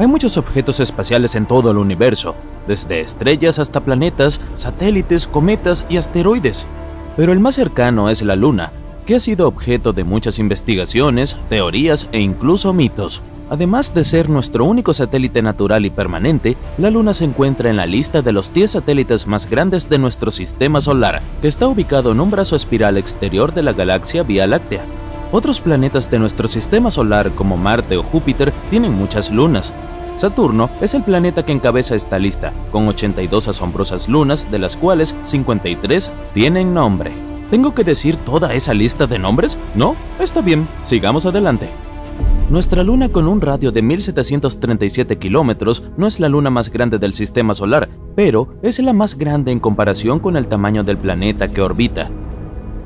Hay muchos objetos espaciales en todo el universo, desde estrellas hasta planetas, satélites, cometas y asteroides. Pero el más cercano es la Luna, que ha sido objeto de muchas investigaciones, teorías e incluso mitos. Además de ser nuestro único satélite natural y permanente, la Luna se encuentra en la lista de los 10 satélites más grandes de nuestro sistema solar, que está ubicado en un brazo espiral exterior de la galaxia Vía Láctea. Otros planetas de nuestro sistema solar como Marte o Júpiter tienen muchas lunas. Saturno es el planeta que encabeza esta lista, con 82 asombrosas lunas, de las cuales 53 tienen nombre. ¿Tengo que decir toda esa lista de nombres? No, está bien, sigamos adelante. Nuestra luna con un radio de 1737 kilómetros no es la luna más grande del sistema solar, pero es la más grande en comparación con el tamaño del planeta que orbita.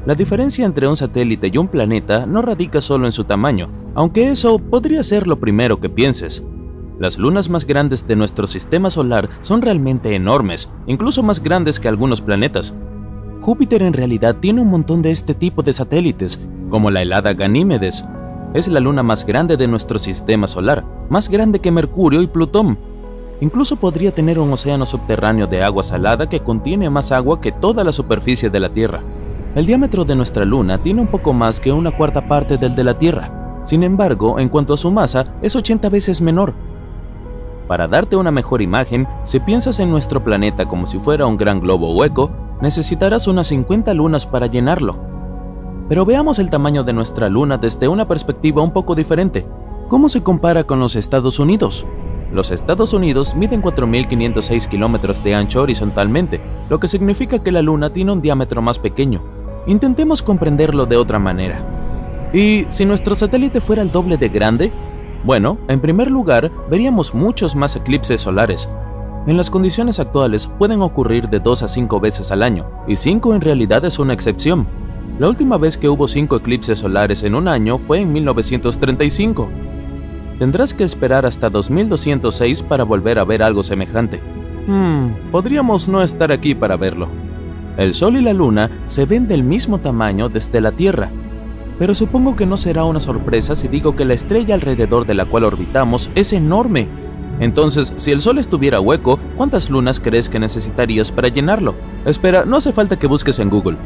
La diferencia entre un satélite y un planeta no radica solo en su tamaño, aunque eso podría ser lo primero que pienses. Las lunas más grandes de nuestro sistema solar son realmente enormes, incluso más grandes que algunos planetas. Júpiter en realidad tiene un montón de este tipo de satélites, como la helada Ganímedes. Es la luna más grande de nuestro sistema solar, más grande que Mercurio y Plutón. Incluso podría tener un océano subterráneo de agua salada que contiene más agua que toda la superficie de la Tierra. El diámetro de nuestra luna tiene un poco más que una cuarta parte del de la Tierra. Sin embargo, en cuanto a su masa, es 80 veces menor. Para darte una mejor imagen, si piensas en nuestro planeta como si fuera un gran globo hueco, necesitarás unas 50 lunas para llenarlo. Pero veamos el tamaño de nuestra luna desde una perspectiva un poco diferente. ¿Cómo se compara con los Estados Unidos? Los Estados Unidos miden 4.506 kilómetros de ancho horizontalmente, lo que significa que la Luna tiene un diámetro más pequeño, Intentemos comprenderlo de otra manera. ¿Y si nuestro satélite fuera el doble de grande? Bueno, en primer lugar, veríamos muchos más eclipses solares. En las condiciones actuales pueden ocurrir de 2 a 5 veces al año, y 5 en realidad es una excepción. La última vez que hubo 5 eclipses solares en un año fue en 1935. Tendrás que esperar hasta 2206 para volver a ver algo semejante. Hmm, podríamos no estar aquí para verlo. El Sol y la Luna se ven del mismo tamaño desde la Tierra, pero supongo que no será una sorpresa si digo que la estrella alrededor de la cual orbitamos es enorme. Entonces, si el Sol estuviera hueco, ¿cuántas lunas crees que necesitarías para llenarlo? Espera, no hace falta que busques en Google.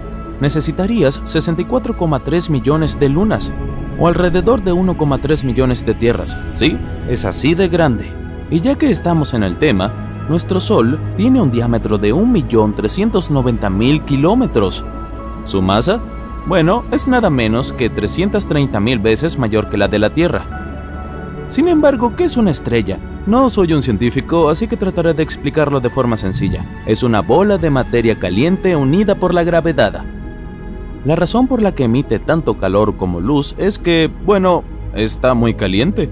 Necesitarías 64,3 millones de lunas, o alrededor de 1,3 millones de tierras. Sí, es así de grande. Y ya que estamos en el tema, nuestro Sol tiene un diámetro de 1.390.000 kilómetros. ¿Su masa? Bueno, es nada menos que 330.000 veces mayor que la de la Tierra. Sin embargo, ¿qué es una estrella? No soy un científico, así que trataré de explicarlo de forma sencilla. Es una bola de materia caliente unida por la gravedad. La razón por la que emite tanto calor como luz es que, bueno, está muy caliente.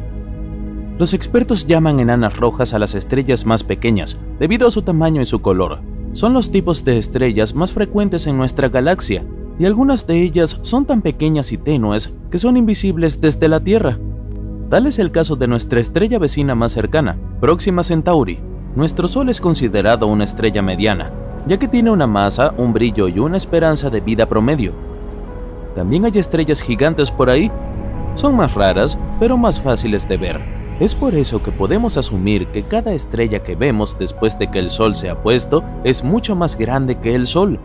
Los expertos llaman enanas rojas a las estrellas más pequeñas, debido a su tamaño y su color. Son los tipos de estrellas más frecuentes en nuestra galaxia, y algunas de ellas son tan pequeñas y tenues que son invisibles desde la Tierra. Tal es el caso de nuestra estrella vecina más cercana, Próxima Centauri. Nuestro Sol es considerado una estrella mediana, ya que tiene una masa, un brillo y una esperanza de vida promedio. También hay estrellas gigantes por ahí. Son más raras, pero más fáciles de ver. Es por eso que podemos asumir que cada estrella que vemos después de que el Sol se ha puesto es mucho más grande que el Sol.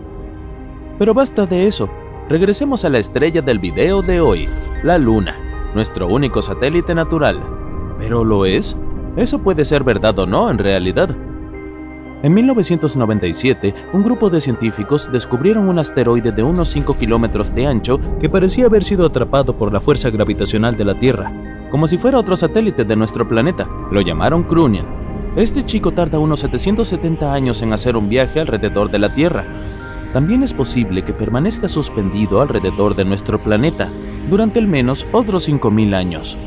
Pero basta de eso, regresemos a la estrella del video de hoy, la Luna, nuestro único satélite natural. ¿Pero lo es? Eso puede ser verdad o no en realidad. En 1997, un grupo de científicos descubrieron un asteroide de unos 5 kilómetros de ancho que parecía haber sido atrapado por la fuerza gravitacional de la Tierra como si fuera otro satélite de nuestro planeta. Lo llamaron Crunian. Este chico tarda unos 770 años en hacer un viaje alrededor de la Tierra. También es posible que permanezca suspendido alrededor de nuestro planeta durante al menos otros 5.000 años.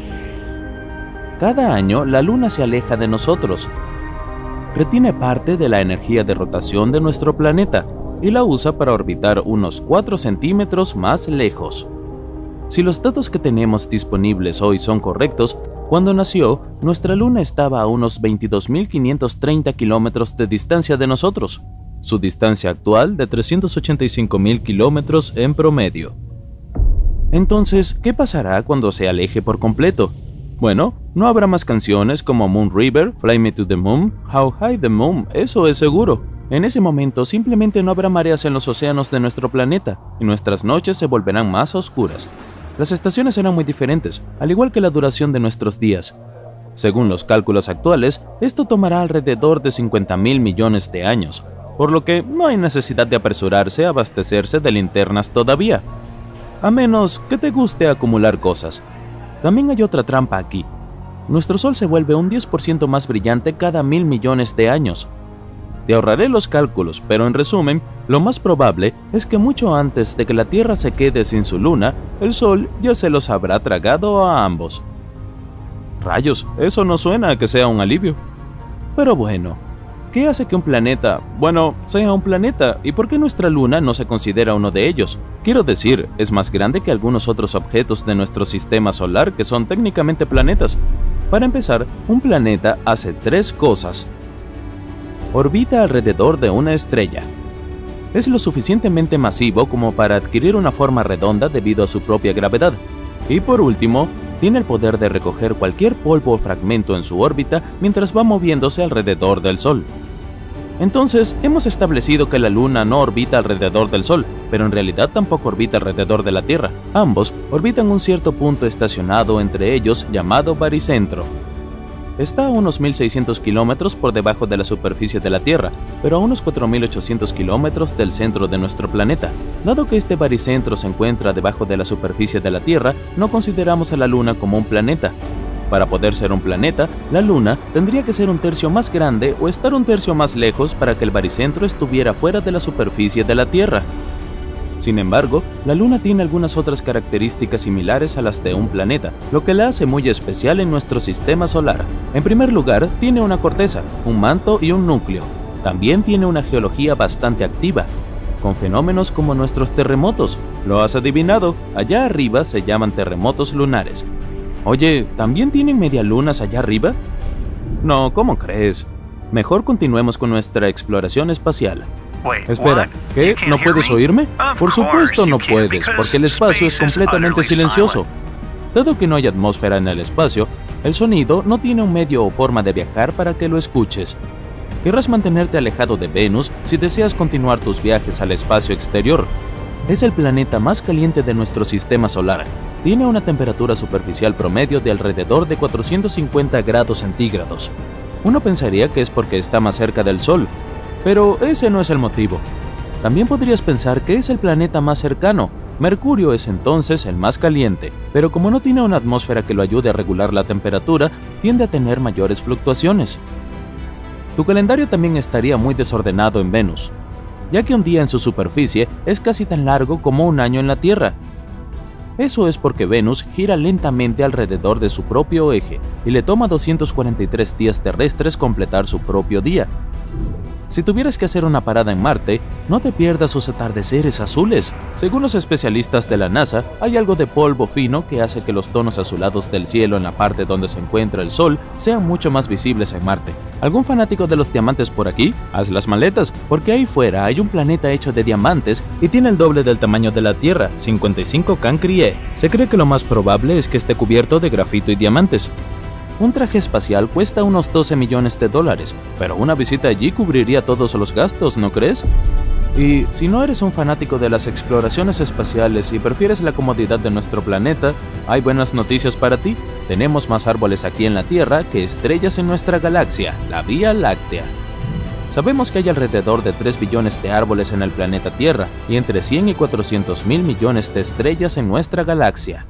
cada año la Luna se aleja de nosotros. Retiene parte de la energía de rotación de nuestro planeta y la usa para orbitar unos 4 centímetros más lejos. Si los datos que tenemos disponibles hoy son correctos, cuando nació, nuestra luna estaba a unos 22.530 kilómetros de distancia de nosotros, su distancia actual de 385.000 kilómetros en promedio. Entonces, ¿qué pasará cuando se aleje por completo? Bueno, no habrá más canciones como Moon River, Fly Me to the Moon, How High the Moon, eso es seguro. En ese momento simplemente no habrá mareas en los océanos de nuestro planeta y nuestras noches se volverán más oscuras. Las estaciones serán muy diferentes, al igual que la duración de nuestros días. Según los cálculos actuales, esto tomará alrededor de 50 mil millones de años, por lo que no hay necesidad de apresurarse a abastecerse de linternas todavía, a menos que te guste acumular cosas. También hay otra trampa aquí. Nuestro Sol se vuelve un 10% más brillante cada mil millones de años, te ahorraré los cálculos, pero en resumen, lo más probable es que mucho antes de que la Tierra se quede sin su luna, el Sol ya se los habrá tragado a ambos. Rayos, eso no suena a que sea un alivio. Pero bueno, ¿qué hace que un planeta, bueno, sea un planeta y por qué nuestra luna no se considera uno de ellos? Quiero decir, es más grande que algunos otros objetos de nuestro sistema solar que son técnicamente planetas. Para empezar, un planeta hace tres cosas orbita alrededor de una estrella. Es lo suficientemente masivo como para adquirir una forma redonda debido a su propia gravedad. Y por último, tiene el poder de recoger cualquier polvo o fragmento en su órbita mientras va moviéndose alrededor del Sol. Entonces, hemos establecido que la Luna no orbita alrededor del Sol, pero en realidad tampoco orbita alrededor de la Tierra. Ambos orbitan un cierto punto estacionado entre ellos llamado baricentro. Está a unos 1.600 kilómetros por debajo de la superficie de la Tierra, pero a unos 4.800 kilómetros del centro de nuestro planeta. Dado que este baricentro se encuentra debajo de la superficie de la Tierra, no consideramos a la Luna como un planeta. Para poder ser un planeta, la Luna tendría que ser un tercio más grande o estar un tercio más lejos para que el baricentro estuviera fuera de la superficie de la Tierra. Sin embargo, la Luna tiene algunas otras características similares a las de un planeta, lo que la hace muy especial en nuestro sistema solar. En primer lugar, tiene una corteza, un manto y un núcleo. También tiene una geología bastante activa, con fenómenos como nuestros terremotos. Lo has adivinado, allá arriba se llaman terremotos lunares. Oye, ¿también tienen medialunas allá arriba? No, ¿cómo crees? Mejor continuemos con nuestra exploración espacial. Espera, ¿qué? ¿No puedes oírme? Por supuesto no puedes, porque el espacio es completamente silencioso. Dado que no hay atmósfera en el espacio, el sonido no tiene un medio o forma de viajar para que lo escuches. Querrás mantenerte alejado de Venus si deseas continuar tus viajes al espacio exterior. Es el planeta más caliente de nuestro sistema solar. Tiene una temperatura superficial promedio de alrededor de 450 grados centígrados. Uno pensaría que es porque está más cerca del Sol, pero ese no es el motivo. También podrías pensar que es el planeta más cercano. Mercurio es entonces el más caliente, pero como no tiene una atmósfera que lo ayude a regular la temperatura, tiende a tener mayores fluctuaciones. Tu calendario también estaría muy desordenado en Venus, ya que un día en su superficie es casi tan largo como un año en la Tierra. Eso es porque Venus gira lentamente alrededor de su propio eje y le toma 243 días terrestres completar su propio día, si tuvieras que hacer una parada en Marte, no te pierdas sus atardeceres azules. Según los especialistas de la NASA, hay algo de polvo fino que hace que los tonos azulados del cielo en la parte donde se encuentra el Sol sean mucho más visibles en Marte. ¿Algún fanático de los diamantes por aquí? Haz las maletas, porque ahí fuera hay un planeta hecho de diamantes y tiene el doble del tamaño de la Tierra, 55 Cancrie. Se cree que lo más probable es que esté cubierto de grafito y diamantes. Un traje espacial cuesta unos 12 millones de dólares, pero una visita allí cubriría todos los gastos, ¿no crees? Y si no eres un fanático de las exploraciones espaciales y prefieres la comodidad de nuestro planeta, hay buenas noticias para ti. Tenemos más árboles aquí en la Tierra que estrellas en nuestra galaxia, la Vía Láctea. Sabemos que hay alrededor de 3 billones de árboles en el planeta Tierra y entre 100 y 400 mil millones de estrellas en nuestra galaxia.